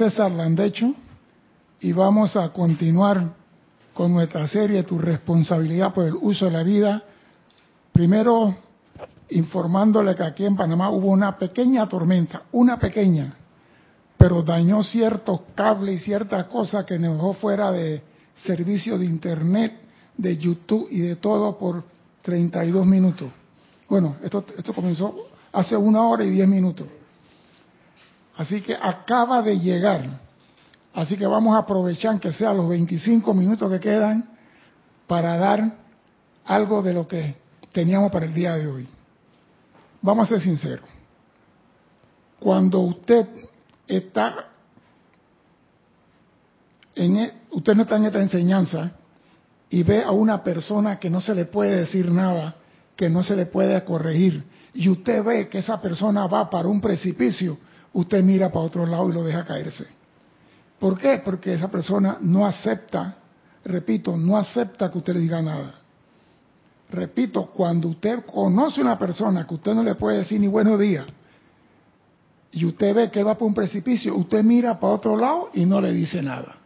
César Landecho y vamos a continuar con nuestra serie Tu responsabilidad por el uso de la vida. Primero, informándole que aquí en Panamá hubo una pequeña tormenta, una pequeña, pero dañó ciertos cables y ciertas cosas que nos dejó fuera de servicio de internet, de YouTube y de todo por 32 minutos. Bueno, esto, esto comenzó hace una hora y diez minutos. Así que acaba de llegar. Así que vamos a aprovechar que sea los 25 minutos que quedan para dar algo de lo que teníamos para el día de hoy. Vamos a ser sinceros. Cuando usted está en, e, usted no está en esta enseñanza y ve a una persona que no se le puede decir nada, que no se le puede corregir, y usted ve que esa persona va para un precipicio, usted mira para otro lado y lo deja caerse. ¿Por qué? Porque esa persona no acepta, repito, no acepta que usted le diga nada. Repito, cuando usted conoce a una persona que usted no le puede decir ni buenos días, y usted ve que va por un precipicio, usted mira para otro lado y no le dice nada.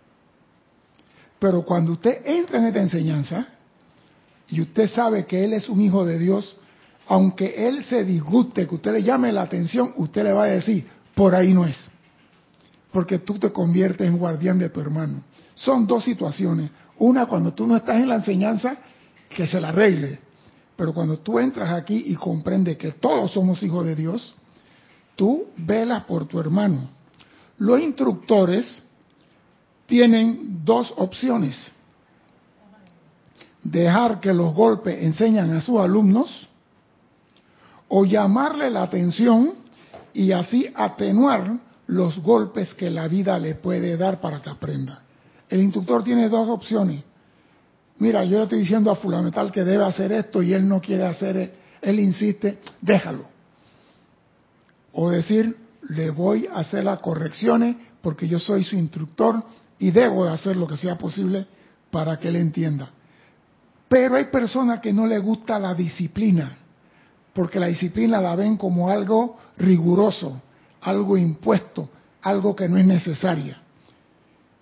Pero cuando usted entra en esta enseñanza y usted sabe que Él es un hijo de Dios, aunque Él se disguste, que usted le llame la atención, usted le va a decir, por ahí no es. Porque tú te conviertes en guardián de tu hermano. Son dos situaciones. Una cuando tú no estás en la enseñanza, que se la arregle. Pero cuando tú entras aquí y comprendes que todos somos hijos de Dios, tú velas por tu hermano. Los instructores tienen dos opciones. Dejar que los golpes enseñan a sus alumnos o llamarle la atención y así atenuar los golpes que la vida le puede dar para que aprenda. El instructor tiene dos opciones. Mira, yo le estoy diciendo a fulano tal que debe hacer esto y él no quiere hacer, él insiste, déjalo. O decir, le voy a hacer las correcciones porque yo soy su instructor y debo de hacer lo que sea posible para que él entienda. Pero hay personas que no le gusta la disciplina, porque la disciplina la ven como algo riguroso, algo impuesto, algo que no es necesaria.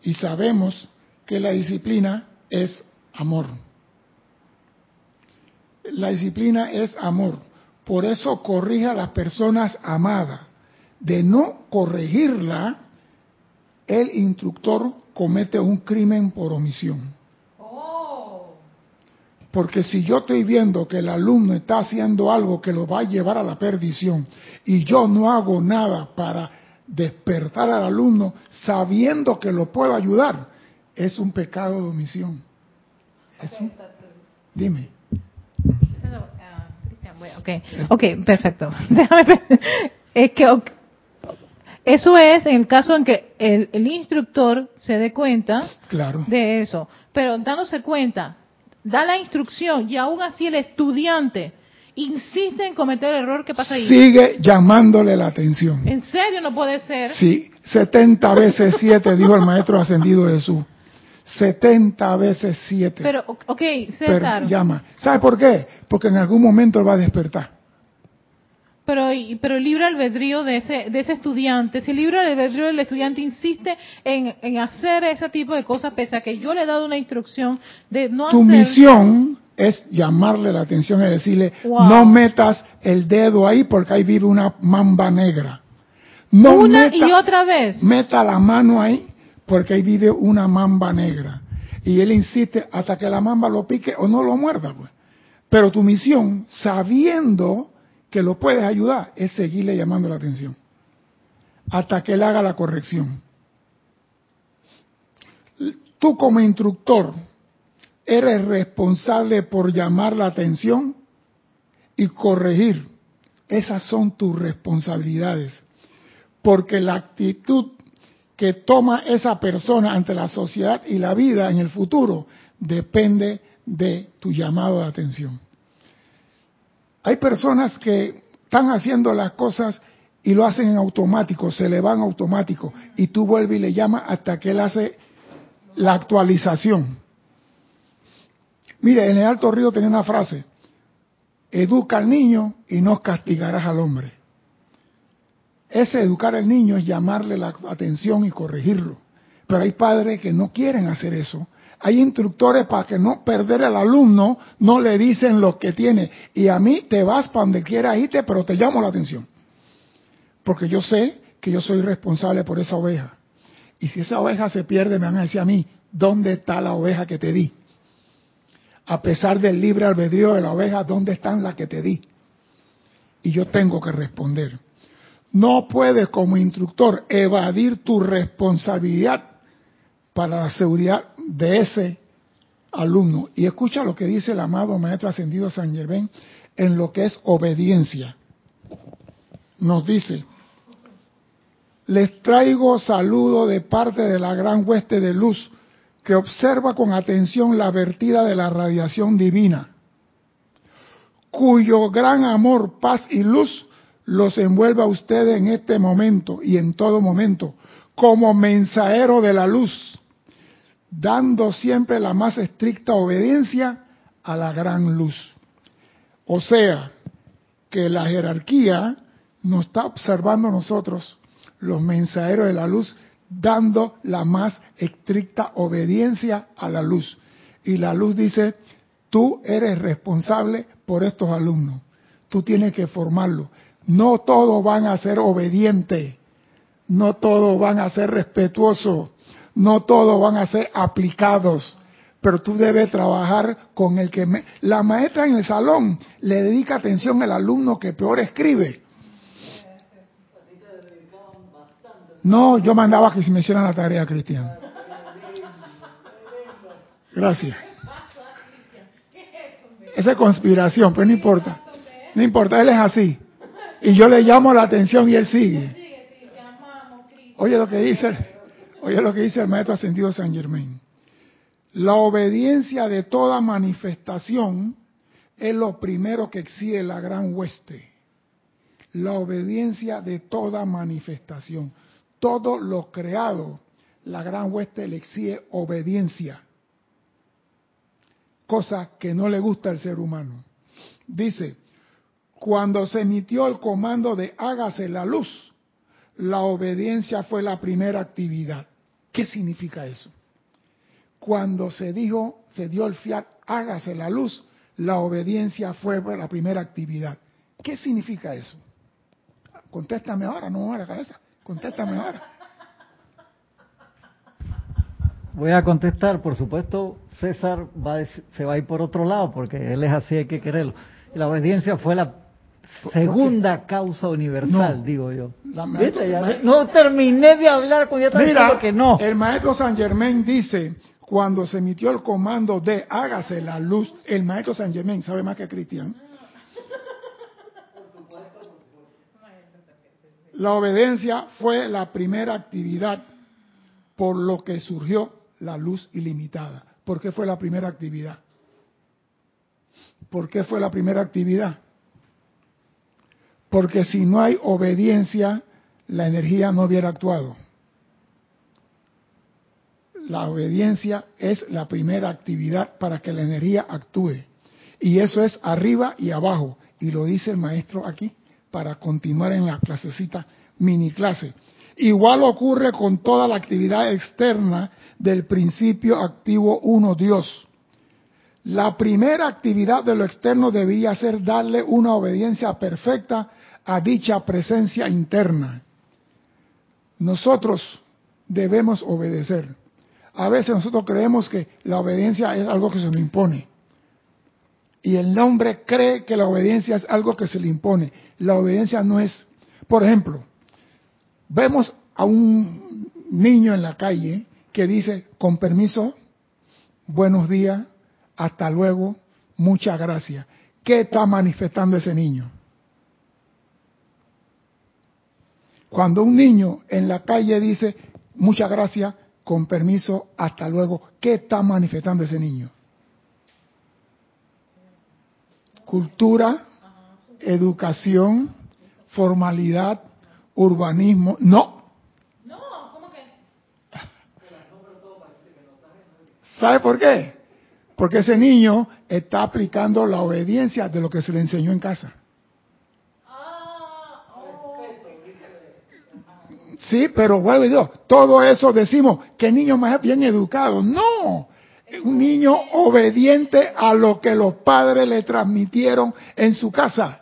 Y sabemos que la disciplina es amor. La disciplina es amor. Por eso corrige a las personas amadas. De no corregirla, el instructor comete un crimen por omisión. Porque si yo estoy viendo que el alumno está haciendo algo que lo va a llevar a la perdición y yo no hago nada para despertar al alumno sabiendo que lo puedo ayudar, es un pecado de omisión. Dime. Ok, perfecto. es que eso es en el caso en que el, instructor se dé cuenta de eso. Pero dándose cuenta, da la instrucción y aún así el estudiante insiste en cometer el error que pasa ahí. Sigue llamándole la atención. ¿En serio no puede ser? Sí, 70 veces 7, dijo el maestro ascendido Jesús. 70 veces 7. Pero, ok, César. llama. ¿Sabe por qué? Porque en algún momento él va a despertar. Pero, pero el libre albedrío de ese, de ese estudiante, si el libre albedrío del estudiante insiste en, en, hacer ese tipo de cosas, pese a que yo le he dado una instrucción de no tu misión es llamarle la atención y decirle, no metas el dedo ahí porque ahí vive una mamba negra. No una y otra vez. Meta la mano ahí porque ahí vive una mamba negra. Y él insiste hasta que la mamba lo pique o no lo muerda. Pues. Pero tu misión, sabiendo que lo puedes ayudar es seguirle llamando la atención hasta que él haga la corrección. Tú como instructor eres responsable por llamar la atención y corregir. Esas son tus responsabilidades. Porque la actitud que toma esa persona ante la sociedad y la vida en el futuro depende de tu llamado de atención. Hay personas que están haciendo las cosas y lo hacen en automático, se le van automático y tú vuelves y le llamas hasta que él hace la actualización. Mire, en el Alto Río tenía una frase, educa al niño y no castigarás al hombre. Ese educar al niño es llamarle la atención y corregirlo. Pero hay padres que no quieren hacer eso. Hay instructores para que no perder al alumno, no le dicen lo que tiene. Y a mí te vas para donde quieras irte, pero te llamo la atención. Porque yo sé que yo soy responsable por esa oveja. Y si esa oveja se pierde, me van a decir a mí, ¿dónde está la oveja que te di? A pesar del libre albedrío de la oveja, ¿dónde están las que te di? Y yo tengo que responder. No puedes como instructor evadir tu responsabilidad para la seguridad de ese alumno. Y escucha lo que dice el amado Maestro Ascendido San Germán en lo que es obediencia. Nos dice, les traigo saludo de parte de la gran hueste de luz que observa con atención la vertida de la radiación divina, cuyo gran amor, paz y luz los envuelve a ustedes en este momento y en todo momento, como mensajero de la luz, dando siempre la más estricta obediencia a la gran luz. O sea, que la jerarquía nos está observando nosotros, los mensajeros de la luz, dando la más estricta obediencia a la luz. Y la luz dice, tú eres responsable por estos alumnos, tú tienes que formarlos. No todos van a ser obedientes, no todos van a ser respetuosos, no todos van a ser aplicados, pero tú debes trabajar con el que... La maestra en el salón le dedica atención al alumno que peor escribe. No, yo mandaba que se me hicieran la tarea, Cristian. Gracias. Esa es conspiración, pero no importa. No importa, él es así. Y yo le llamo la atención y él sigue. Oye lo que dice, oye lo que dice el maestro ascendido San Germain. La obediencia de toda manifestación es lo primero que exige la gran hueste. La obediencia de toda manifestación. Todo lo creado, la gran hueste le exige obediencia. Cosa que no le gusta al ser humano. Dice, cuando se emitió el comando de hágase la luz, la obediencia fue la primera actividad. ¿Qué significa eso? Cuando se dijo, se dio el fiat, hágase la luz, la obediencia fue la primera actividad. ¿Qué significa eso? Contéstame ahora, no me la cabeza. Contéstame ahora. Voy a contestar, por supuesto, César va se va a ir por otro lado, porque él es así, hay que quererlo. La obediencia fue la segunda causa universal, digo yo. no terminé de hablar con ya Mira, que no. El maestro San Germain dice, cuando se emitió el comando de hágase la luz, el maestro San Germain sabe más que Cristian. La obediencia fue la primera actividad por lo que surgió la luz ilimitada. ¿Por qué fue la primera actividad? ¿Por qué fue la primera actividad? Porque si no hay obediencia, la energía no hubiera actuado. La obediencia es la primera actividad para que la energía actúe. Y eso es arriba y abajo. Y lo dice el maestro aquí para continuar en la clasecita mini clase. Igual ocurre con toda la actividad externa del principio activo uno Dios. La primera actividad de lo externo debería ser darle una obediencia perfecta a dicha presencia interna. Nosotros debemos obedecer. A veces nosotros creemos que la obediencia es algo que se nos impone. Y el hombre cree que la obediencia es algo que se le impone. La obediencia no es, por ejemplo, vemos a un niño en la calle que dice, con permiso, buenos días, hasta luego, muchas gracias. ¿Qué está manifestando ese niño? Cuando un niño en la calle dice, muchas gracias, con permiso, hasta luego, ¿qué está manifestando ese niño? Cultura, educación, formalidad, urbanismo. No. No, ¿cómo que? ¿Sabe por qué? Porque ese niño está aplicando la obediencia de lo que se le enseñó en casa. Sí, pero vuelvo Dios, todo eso decimos que niño más bien educado. No, un niño obediente a lo que los padres le transmitieron en su casa.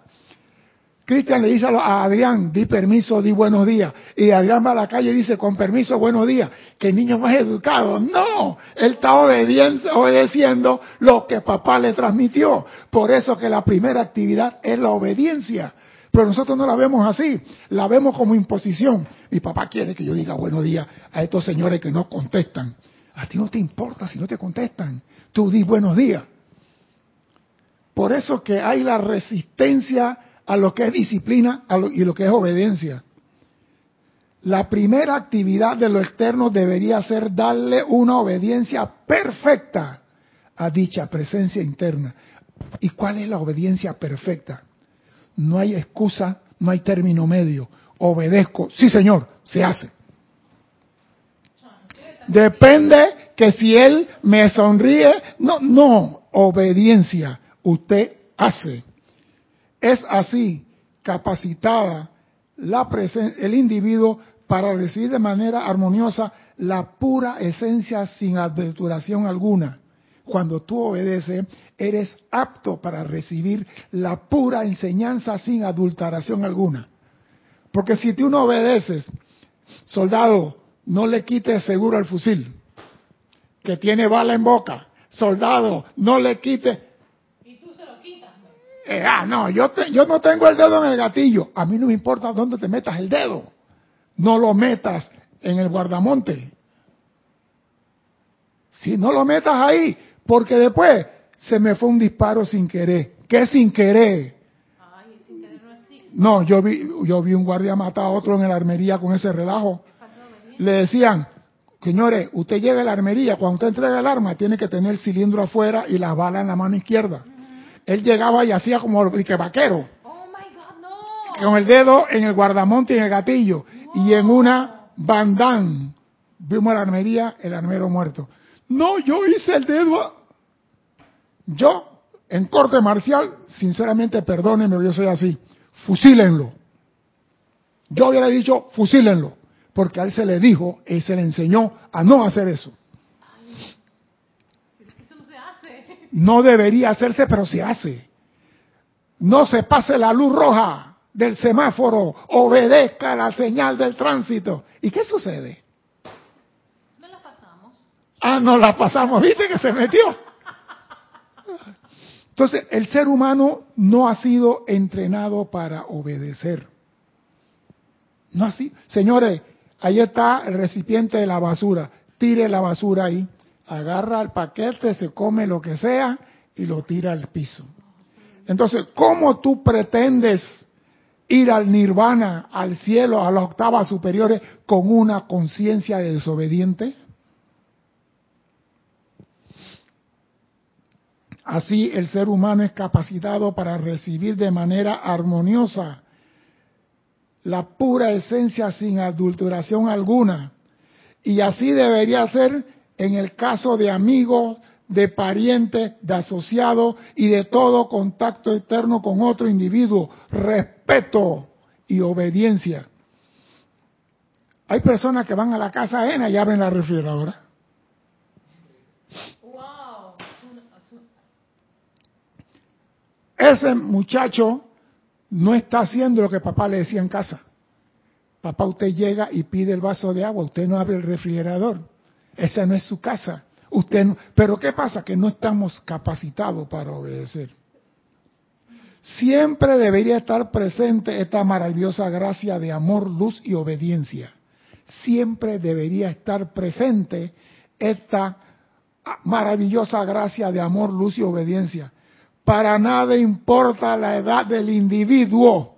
Cristian le dice a Adrián, di permiso, di buenos días. Y Adrián va a la calle y dice, con permiso, buenos días. Que niño más educado. No, él está obedeciendo lo que papá le transmitió. Por eso que la primera actividad es la obediencia. Pero nosotros no la vemos así, la vemos como imposición. Mi papá quiere que yo diga buenos días a estos señores que no contestan. A ti no te importa si no te contestan. Tú di buenos días. Por eso que hay la resistencia a lo que es disciplina y lo que es obediencia. La primera actividad de lo externo debería ser darle una obediencia perfecta a dicha presencia interna. ¿Y cuál es la obediencia perfecta? No hay excusa, no hay término medio. Obedezco, sí señor, se hace. Depende que si él me sonríe, no, no, obediencia, usted hace. Es así capacitada la el individuo para recibir de manera armoniosa la pura esencia sin adulteración alguna. Cuando tú obedeces, eres apto para recibir la pura enseñanza sin adulteración alguna. Porque si tú no obedeces, soldado, no le quites seguro al fusil, que tiene bala en boca. Soldado, no le quites eh, ah, no, yo, yo no tengo el dedo en el gatillo. A mí no me importa dónde te metas el dedo. No lo metas en el guardamonte. Si no lo metas ahí, porque después se me fue un disparo sin querer. ¿Qué sin querer? no, yo vi, yo vi un guardia matar a otro en la armería con ese relajo. Le decían, señores, usted lleve la armería, cuando usted entrega el arma, tiene que tener el cilindro afuera y la bala en la mano izquierda él llegaba y hacía como el que vaquero. Oh Con el dedo en el guardamonte y en el gatillo. Y en una bandán. Vimos la armería, el armero muerto. No, yo hice el dedo. Yo, en corte marcial, sinceramente, perdónenme, yo soy así. Fusílenlo. Yo hubiera dicho, fusílenlo. Porque a él se le dijo y se le enseñó a no hacer eso. No debería hacerse, pero se hace. No se pase la luz roja del semáforo, obedezca la señal del tránsito. ¿Y qué sucede? Ah, no la pasamos, viste que se metió. Entonces, el ser humano no ha sido entrenado para obedecer. No así. Señores, ahí está el recipiente de la basura. Tire la basura ahí agarra el paquete, se come lo que sea y lo tira al piso. Entonces, ¿cómo tú pretendes ir al nirvana, al cielo, a las octavas superiores con una conciencia de desobediente? Así el ser humano es capacitado para recibir de manera armoniosa la pura esencia sin adulteración alguna. Y así debería ser en el caso de amigos, de parientes, de asociados y de todo contacto eterno con otro individuo, respeto y obediencia. Hay personas que van a la casa ajena y abren la refrigeradora. Ese muchacho no está haciendo lo que papá le decía en casa. Papá, usted llega y pide el vaso de agua, usted no abre el refrigerador. Esa no es su casa. Usted pero ¿qué pasa? Que no estamos capacitados para obedecer. Siempre debería estar presente esta maravillosa gracia de amor, luz y obediencia. Siempre debería estar presente esta maravillosa gracia de amor, luz y obediencia. Para nada importa la edad del individuo.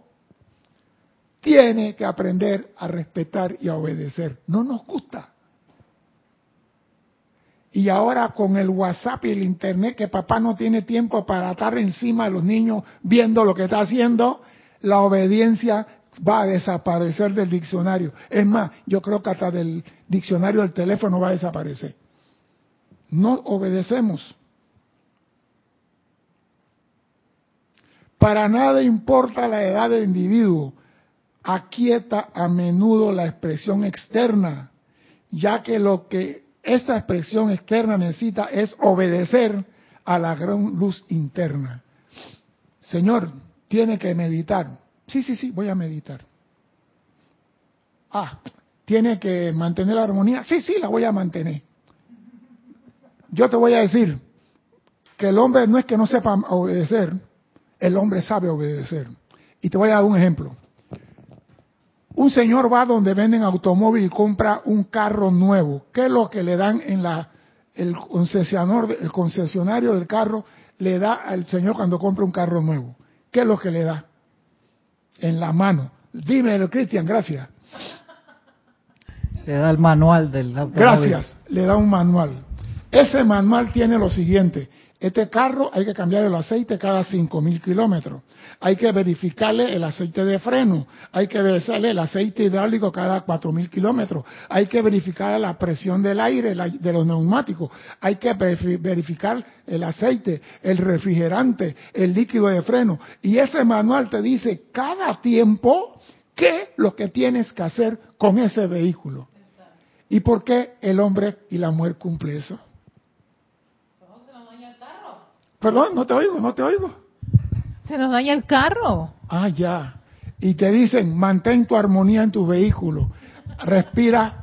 Tiene que aprender a respetar y a obedecer. No nos gusta. Y ahora con el WhatsApp y el Internet, que papá no tiene tiempo para estar encima de los niños viendo lo que está haciendo, la obediencia va a desaparecer del diccionario. Es más, yo creo que hasta del diccionario del teléfono va a desaparecer. No obedecemos. Para nada importa la edad del individuo. aquieta a menudo la expresión externa, ya que lo que esta expresión externa necesita es obedecer a la gran luz interna. Señor, tiene que meditar. Sí, sí, sí, voy a meditar. Ah, tiene que mantener la armonía. Sí, sí, la voy a mantener. Yo te voy a decir que el hombre no es que no sepa obedecer, el hombre sabe obedecer. Y te voy a dar un ejemplo. Un señor va donde venden automóvil y compra un carro nuevo. ¿Qué es lo que le dan en la el concesionario, el concesionario del carro le da al señor cuando compra un carro nuevo? ¿Qué es lo que le da? En la mano. Dímelo, Cristian, gracias. Le da el manual del automóvil. Gracias, le da un manual. Ese manual tiene lo siguiente. Este carro hay que cambiar el aceite cada 5.000 kilómetros. Hay que verificarle el aceite de freno. Hay que verificarle el aceite hidráulico cada 4.000 kilómetros. Hay que verificar la presión del aire, de los neumáticos. Hay que verificar el aceite, el refrigerante, el líquido de freno. Y ese manual te dice cada tiempo qué lo que tienes que hacer con ese vehículo. ¿Y por qué el hombre y la mujer cumplen eso? Perdón, no te oigo, no te oigo. Se nos daña el carro. Ah, ya. Y te dicen, mantén tu armonía en tu vehículo. Respira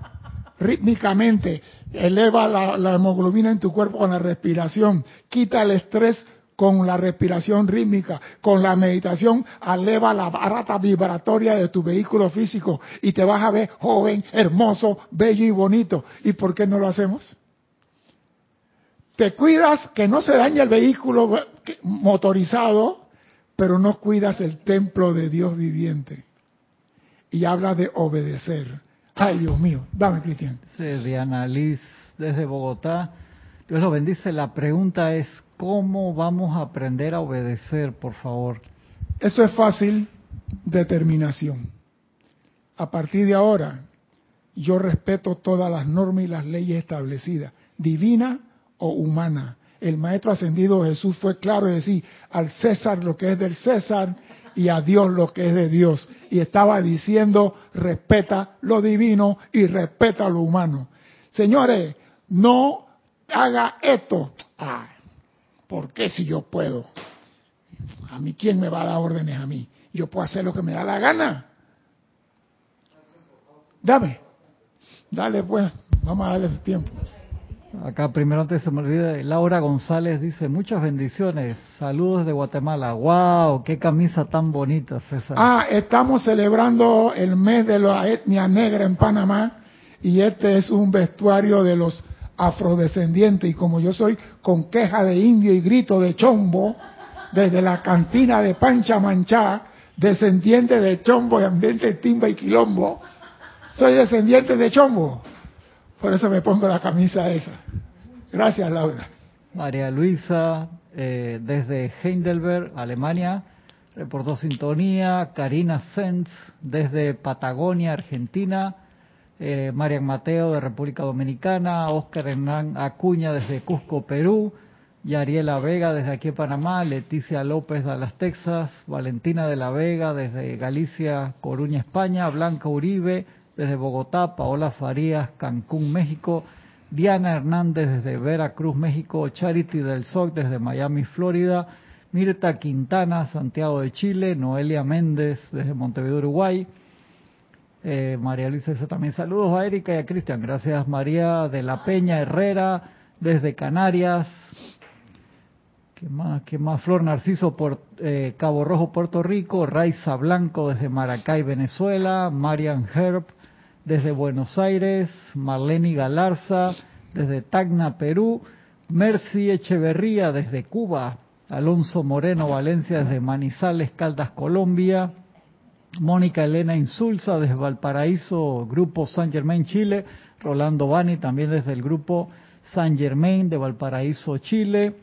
rítmicamente. Eleva la, hemoglobina en tu cuerpo con la respiración. Quita el estrés con la respiración rítmica, con la meditación, eleva la barata vibratoria de tu vehículo físico y te vas a ver joven, hermoso, bello y bonito. ¿Y por qué no lo hacemos? Te cuidas que no se dañe el vehículo motorizado, pero no cuidas el templo de Dios viviente. Y habla de obedecer. Ay, Dios mío. Dame, Cristian. Sí, Diana Liz, desde Bogotá. Dios lo bendice. La pregunta es, ¿cómo vamos a aprender a obedecer, por favor? Eso es fácil. Determinación. A partir de ahora, yo respeto todas las normas y las leyes establecidas, divina o humana. El Maestro Ascendido Jesús fue claro y decir al César lo que es del César y a Dios lo que es de Dios. Y estaba diciendo, respeta lo divino y respeta lo humano. Señores, no haga esto. Ah, ¿Por qué si yo puedo? ¿A mí quién me va a dar órdenes a mí? Yo puedo hacer lo que me da la gana. Dame. Dale pues, vamos a darle tiempo. Acá primero antes se me olvide, Laura González dice, muchas bendiciones, saludos de Guatemala. ¡Wow! ¡Qué camisa tan bonita, César! Ah, estamos celebrando el mes de la etnia negra en Panamá y este es un vestuario de los afrodescendientes y como yo soy con queja de indio y grito de chombo, desde la cantina de Pancha Manchá, descendiente de chombo y ambiente timba y quilombo, soy descendiente de chombo. Por eso me pongo la camisa esa. Gracias, Laura. María Luisa, eh, desde Heidelberg, Alemania, reportó sintonía. Karina Sens, desde Patagonia, Argentina. Eh, Marian Mateo, de República Dominicana. Oscar Hernán Acuña, desde Cusco, Perú. Yariela Vega, desde aquí Panamá. Leticia López, de Las Texas. Valentina de la Vega, desde Galicia, Coruña, España. Blanca Uribe, desde Bogotá, Paola Farías, Cancún, México, Diana Hernández desde Veracruz, México, Charity del SOC desde Miami, Florida, Mirta Quintana, Santiago de Chile, Noelia Méndez desde Montevideo, Uruguay, eh, María Luisa también saludos a Erika y a Cristian, gracias María de la Peña Herrera desde Canarias, ¿Qué más? ¿Qué más? Flor Narciso por eh, Cabo Rojo, Puerto Rico. Raiza Blanco desde Maracay, Venezuela. Marian Herb desde Buenos Aires, Marlene Galarza desde Tacna, Perú, Mercy Echeverría desde Cuba, Alonso Moreno Valencia desde Manizales, Caldas, Colombia, Mónica Elena Insulza desde Valparaíso, Grupo San Germain, Chile, Rolando Bani también desde el Grupo San Germain de Valparaíso, Chile,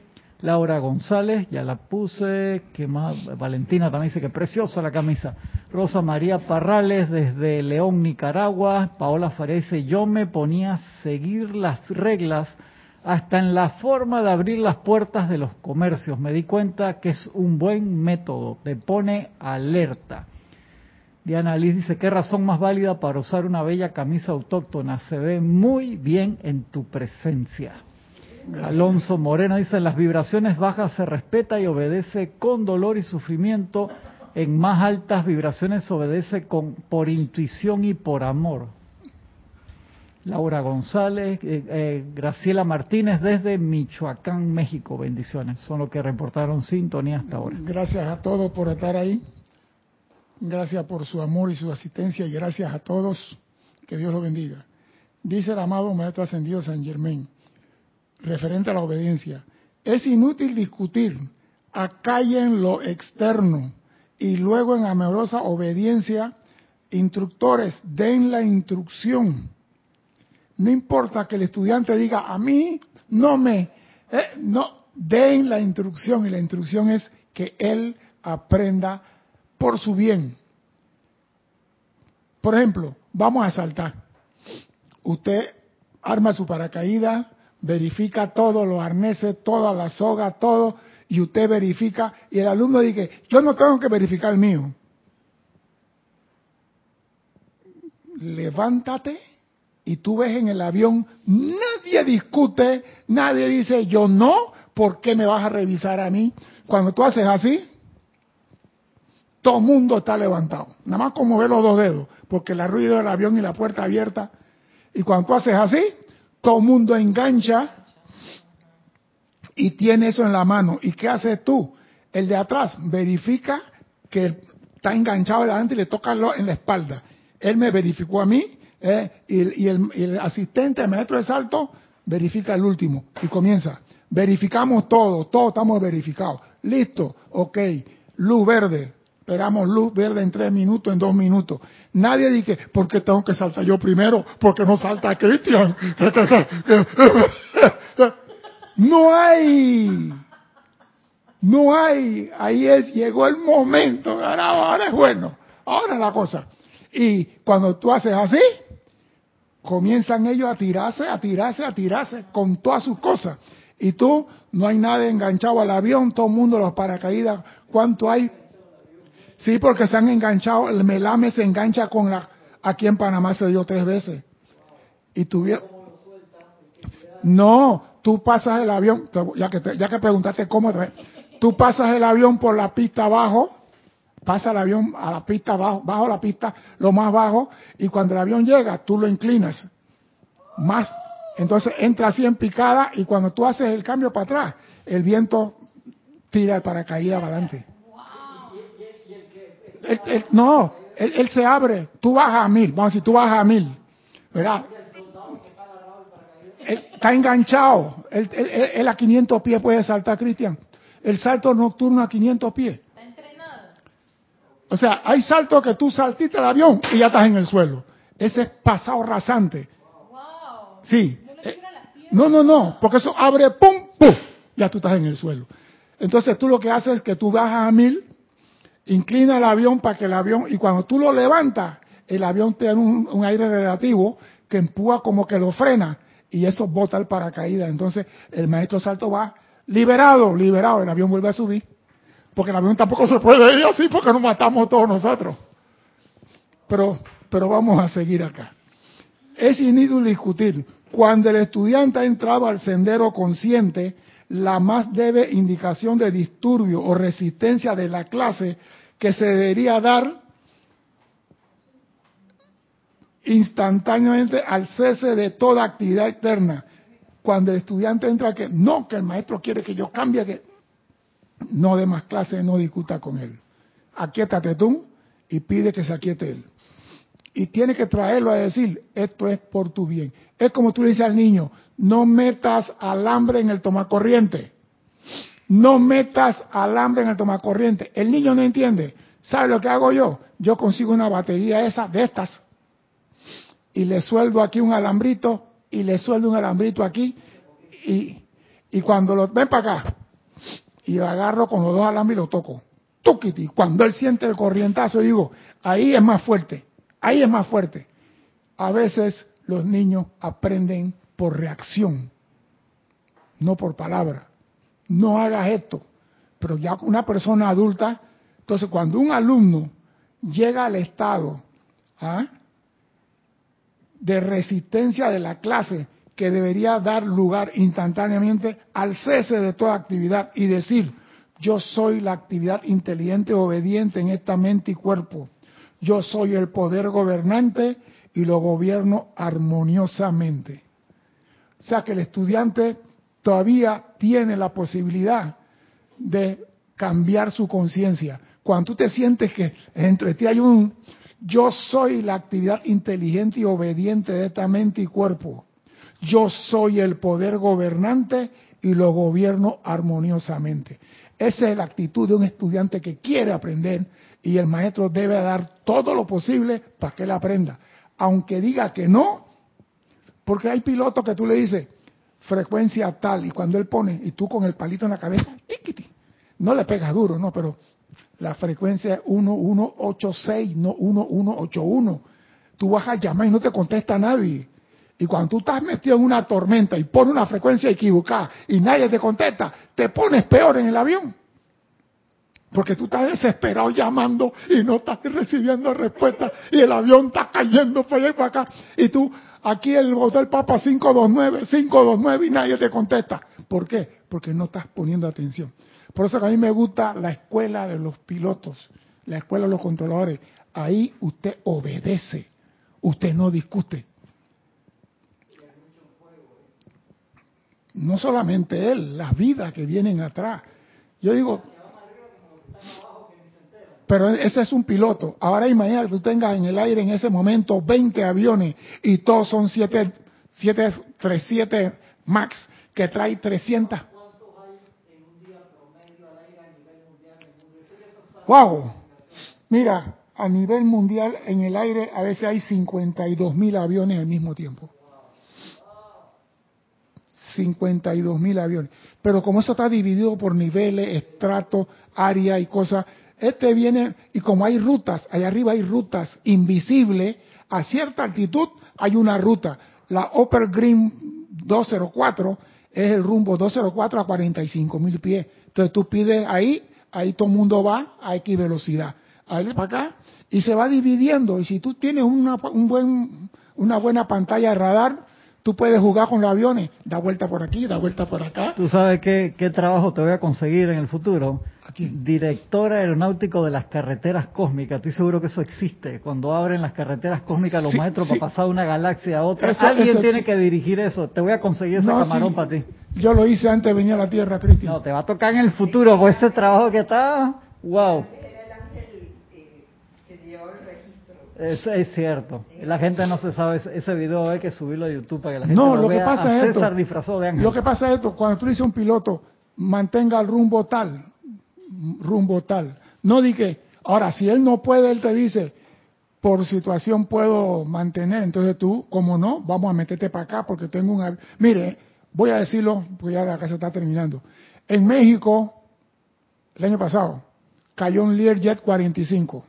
Laura González, ya la puse, que más, Valentina también dice que preciosa la camisa. Rosa María Parrales desde León, Nicaragua. Paola Farese, yo me ponía a seguir las reglas hasta en la forma de abrir las puertas de los comercios. Me di cuenta que es un buen método, te pone alerta. Diana Liz dice, ¿qué razón más válida para usar una bella camisa autóctona? Se ve muy bien en tu presencia. Alonso Moreno dice, las vibraciones bajas se respeta y obedece con dolor y sufrimiento. En más altas vibraciones obedece con, por intuición y por amor. Laura González, eh, eh, Graciela Martínez desde Michoacán, México. Bendiciones. Son los que reportaron sintonía hasta ahora. Gracias a todos por estar ahí. Gracias por su amor y su asistencia y gracias a todos. Que Dios los bendiga. Dice el amado Maestro Ascendido San Germain, referente a la obediencia. Es inútil discutir. Acallen lo externo y luego en amorosa obediencia, instructores, den la instrucción no importa que el estudiante diga, a mí no me, eh, no, den la instrucción y la instrucción es que él aprenda por su bien. Por ejemplo, vamos a saltar. Usted arma su paracaídas, verifica todos los arneses, toda la soga, todo, y usted verifica, y el alumno dice, yo no tengo que verificar el mío. Levántate y tú ves en el avión, nadie discute, nadie dice yo no, ¿por qué me vas a revisar a mí? Cuando tú haces así, todo el mundo está levantado, nada más como ve los dos dedos, porque el ruido del avión y la puerta abierta, y cuando tú haces así, todo el mundo engancha y tiene eso en la mano. ¿Y qué haces tú? El de atrás verifica que está enganchado delante y le toca en la espalda. Él me verificó a mí ¿eh? y, el, asistente, el maestro de salto, verifica el último y comienza. Verificamos todo, todos estamos verificados. Listo, ok, luz verde. Esperamos luz verde en tres minutos, en dos minutos. Nadie dice, ¿por qué tengo que saltar yo primero? Porque no salta Cristian. No hay. No hay. Ahí es, llegó el momento. Ahora, es bueno. Ahora la cosa. Y cuando tú haces así, comienzan ellos a tirarse, a tirarse, a tirarse con todas sus cosas. Y tú, no hay nada enganchado al avión, todo el mundo los paracaídas, ¿cuánto hay? Sí, porque se han enganchado, el melame se engancha con la, aquí en Panamá se dio tres veces. Y tuvieron, no, tú pasas el avión, ya que, ya que preguntaste cómo, tú pasas el avión por la pista abajo, pasa el avión a la pista bajo, bajo la pista, lo más bajo, y cuando el avión llega, tú lo inclinas más. Entonces entra así en picada y cuando tú haces el cambio para atrás, el viento tira el paracaídas para adelante. No, él, se abre, tú bajas a mil, vamos a decir, tú bajas a mil, ¿verdad? está enganchado, él, él, a 500 pies puede saltar, Cristian. El salto nocturno a 500 pies. O sea, hay saltos que tú saltiste el avión y ya estás en el suelo. Ese es pasado rasante. Sí. Eh, no, no, no, porque eso abre, pum, pum, ya tú estás en el suelo. Entonces tú lo que haces es que tú bajas a mil, inclina el avión para que el avión, y cuando tú lo levantas, el avión tiene un, un aire relativo que empuja como que lo frena y eso bota el paracaídas. Entonces el maestro salto va liberado, liberado, el avión vuelve a subir porque el avión tampoco se puede ir así porque nos matamos todos nosotros. Pero, pero vamos a seguir acá. Es inútil discutir. Cuando el estudiante ha entrado al sendero consciente, la más debe indicación de disturbio o resistencia de la clase que se debería dar instantáneamente al cese de toda actividad externa. Cuando el estudiante entra que no, que el maestro quiere que yo cambie, que no dé más clases, no discuta con él. Aquietate tú y pide que se aquiete él. Y tiene que traerlo a decir, esto es por tu bien. Es como tú le dices al niño, no metas alambre en el tomacorriente. No metas alambre en el tomacorriente. El niño no entiende. ¿Sabe lo que hago yo? Yo consigo una batería esa de estas y le sueldo aquí un alambrito y le sueldo un alambrito aquí y, y cuando lo ven para acá y lo agarro con los dos alambres y lo toco. Tukiti. Cuando él siente el corrientazo, digo, ahí es más fuerte, ahí es más fuerte. A veces los niños aprenden por reacción, no por palabra. No hagas esto. Pero ya una persona adulta, entonces cuando un alumno llega al estado ¿ah? de resistencia de la clase que debería dar lugar instantáneamente al cese de toda actividad y decir, yo soy la actividad inteligente obediente en esta mente y cuerpo. Yo soy el poder gobernante y lo gobierno armoniosamente. O sea que el estudiante todavía tiene la posibilidad de cambiar su conciencia. Cuando tú te sientes que entre ti hay un yo soy la actividad inteligente y obediente de esta mente y cuerpo. Yo soy el poder gobernante y lo gobierno armoniosamente. Esa es la actitud de un estudiante que quiere aprender y el maestro debe dar todo lo posible para que él aprenda. Aunque diga que no, porque hay pilotos que tú le dices frecuencia tal y cuando él pone y tú con el palito en la cabeza, no le pegas duro, no, pero la frecuencia es 1186, no 1181. Tú vas a llamar y no te contesta nadie. Y cuando tú estás metido en una tormenta y pones una frecuencia equivocada y nadie te contesta, te pones peor en el avión. Porque tú estás desesperado llamando y no estás recibiendo respuesta y el avión está cayendo para allá para acá. Y tú, aquí el hotel Papa 529, 529 y nadie te contesta. ¿Por qué? Porque no estás poniendo atención. Por eso que a mí me gusta la escuela de los pilotos, la escuela de los controladores. Ahí usted obedece, usted no discute. No solamente él, las vidas que vienen atrás. Yo digo, pero ese es un piloto. Ahora imagina que tú tengas en el aire en ese momento 20 aviones y todos son 7, 737 MAX que trae 300. ¡Wow! Mira, a nivel mundial en el aire a veces hay 52 mil aviones al mismo tiempo. 52 mil aviones. Pero como eso está dividido por niveles, estratos, área y cosas, este viene, y como hay rutas, allá arriba hay rutas invisibles, a cierta altitud hay una ruta. La Upper Green 204 es el rumbo 204 a 45 mil pies. Entonces tú pides ahí, ahí todo el mundo va a X velocidad. Ahí para acá, y se va dividiendo. Y si tú tienes una, un buen, una buena pantalla de radar, Tú puedes jugar con los aviones, da vuelta por aquí, da vuelta por acá. ¿Tú sabes qué, trabajo te voy a conseguir en el futuro? Aquí. Director aeronáutico de las carreteras cósmicas. Estoy seguro que eso existe. Cuando abren las carreteras cósmicas los maestros para pasar de una galaxia a otra, alguien tiene que dirigir eso. Te voy a conseguir ese camarón para ti. Yo lo hice antes de venir a la Tierra, Cristian. No, te va a tocar en el futuro con ese trabajo que está. ¡Wow! Es, es, cierto. La gente no se sabe ese video, hay que subirlo a YouTube para que la gente no, lo, lo que pasa es esto, disfrazado de Lo que pasa es esto, cuando tú dices a un piloto, mantenga el rumbo tal, rumbo tal. No di que, ahora, si él no puede, él te dice, por situación puedo mantener, entonces tú, como no, vamos a meterte para acá porque tengo un... Mire, voy a decirlo, porque ya acá se está terminando. En México, el año pasado, cayó un Learjet 45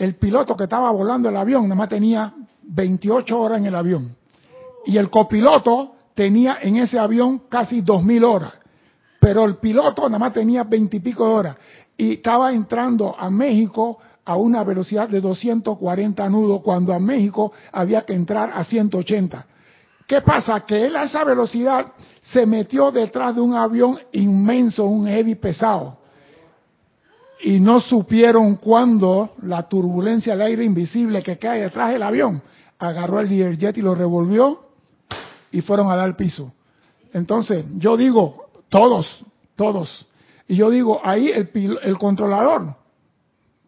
el piloto que estaba volando el avión nada más tenía 28 horas en el avión. Y el copiloto tenía en ese avión casi 2.000 horas. Pero el piloto nada más tenía 20 y pico de horas. Y estaba entrando a México a una velocidad de 240 nudos cuando a México había que entrar a 180. ¿Qué pasa? Que él a esa velocidad se metió detrás de un avión inmenso, un heavy pesado y no supieron cuándo la turbulencia del aire invisible que cae detrás del avión agarró el Learjet y lo revolvió y fueron a dar piso. Entonces, yo digo, todos, todos. Y yo digo, ahí el, el controlador,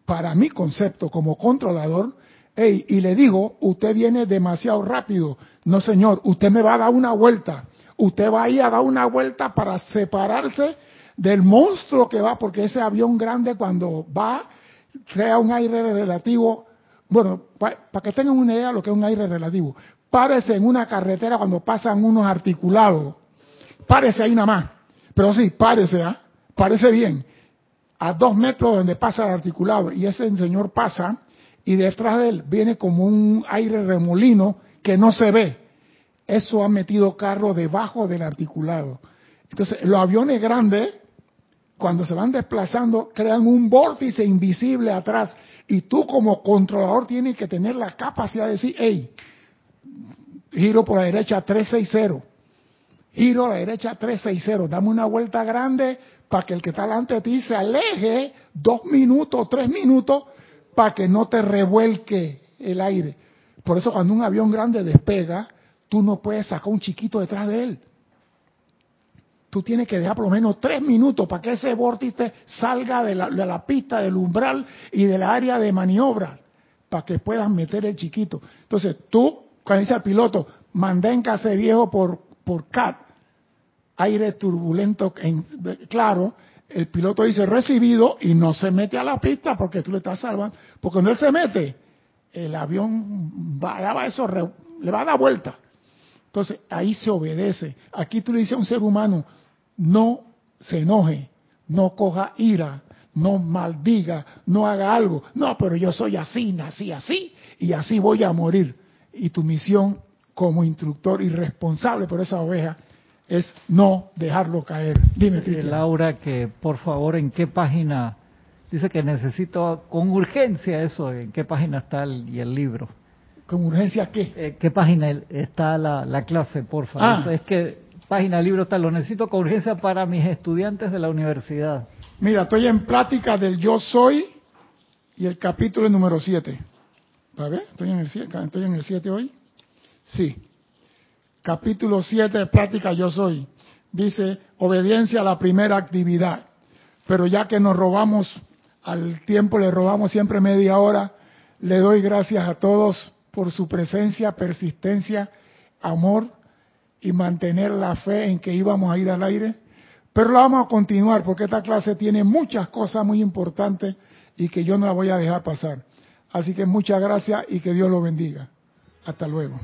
para mi concepto como controlador, hey, y le digo, usted viene demasiado rápido. No, señor, usted me va a dar una vuelta. Usted va a ir a dar una vuelta para separarse del monstruo que va, porque ese avión grande cuando va, crea un aire relativo. Bueno, para que tengan una idea de lo que es un aire relativo. Párese en una carretera cuando pasan unos articulados. Párese ahí nada más. Pero sí, párese, ¿ah? Parece bien. A dos metros donde pasa el articulado. Y ese señor pasa y detrás de él viene como un aire remolino que no se ve. Eso ha metido carro debajo del articulado. Entonces, los aviones grandes cuando se van desplazando, crean un vórtice invisible atrás. Y tú como controlador tienes que tener la capacidad de decir, hey, giro por la derecha 360, giro a la derecha 360, dame una vuelta grande para que el que está delante de ti se aleje dos minutos, tres minutos, para que no te revuelque el aire. Por eso cuando un avión grande despega, tú no puedes sacar un chiquito detrás de él. Tú tienes que dejar por lo menos tres minutos para que ese vórtice salga de la, pista, del umbral y del área de maniobra, para que puedas meter el chiquito. Entonces tú, cuando dice al piloto, mantenga ese viejo por, por CAT, aire turbulento, en, claro, el piloto dice recibido y no se mete a la pista porque tú le estás salvando. Porque cuando él se mete, el avión va eso, le va a dar vuelta. Entonces ahí se obedece. Aquí tú le dices a un ser humano, no se enoje, no coja ira, no maldiga, no haga algo. No, pero yo soy así, nací así y así voy a morir. Y tu misión como instructor y responsable por esa oveja es no dejarlo caer. Dime, Laura, que por favor, ¿en qué página? Dice que necesito con urgencia eso, ¿en qué página está el, y el libro? ¿Con urgencia qué? Eh, ¿Qué página está la, clase, por favor? Ah. Es que página del libro está, lo necesito con urgencia para mis estudiantes de la universidad. Mira, estoy en plática del yo soy y el capítulo número 7. ¿Va ver? ¿Estoy en el 7 estoy en el 7 hoy? Sí. Capítulo 7 de plática yo soy. Dice, obediencia a la primera actividad. Pero ya que nos robamos al tiempo, le robamos siempre media hora, le doy gracias a todos por su presencia, persistencia, amor y mantener la fe en que íbamos a ir al aire. Pero la vamos a continuar porque esta clase tiene muchas cosas muy importantes y que yo no la voy a dejar pasar. Así que muchas gracias y que Dios lo bendiga. Hasta luego.